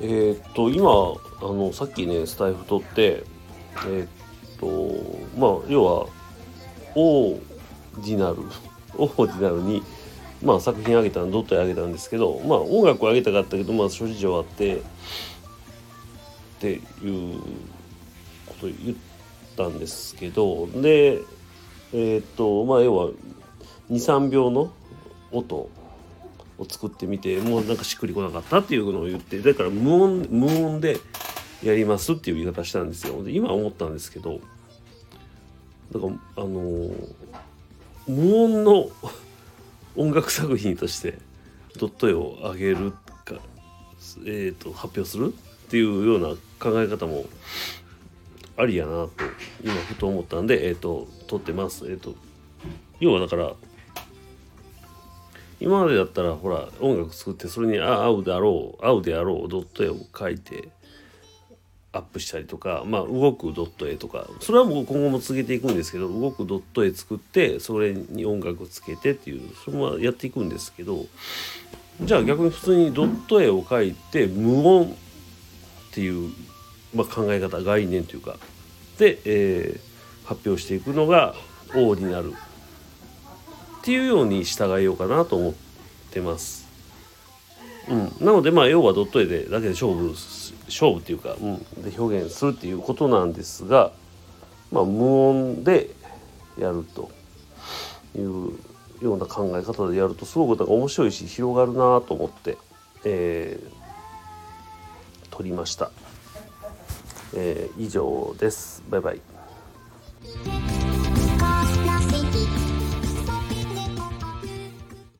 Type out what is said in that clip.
えーっと今あのさっきねスタイフ取ってえーっとまあ要はオーディナル オーディナルにまあ作品あげたドット絵あげたんですけどまあ音楽をあげたかったけどまあ諸事情あってっていうことを言ったんですけどでえーっとまあ要は23秒の音を作ってみてもうなんかしっくりこなかったっていうのを言ってだから無音無音でやりますっていう言い方したんですよ。で今思ったんですけどだからあのー無音の音楽作品としてドット絵を上げるか、えー、と発表するっていうような考え方もありやなと今ふと思ったんでえっ、と撮ってます。えっ、と要はだから今までだったらほら音楽作ってそれに合うであろう合うであろうドット絵を描いてアップしたりとかまあ動くドット絵とかそれはもう今後も続けていくんですけど動くドット絵作ってそれに音楽をつけてっていうそれもやっていくんですけどじゃあ逆に普通にドット絵を描いて無音っていう、まあ、考え方概念というかで、えー発表していくのが王になる。っていうように従えようかなと思ってます。うん、なのでまあ要はドット絵でだけで勝負勝負っていうか、うん、で表現するっていうことなんですが、まあ、無音でやるというような考え方でやるとすごくなんか面白いし広がるなと思って、えー撮りました。えー以上です。バイバイ。「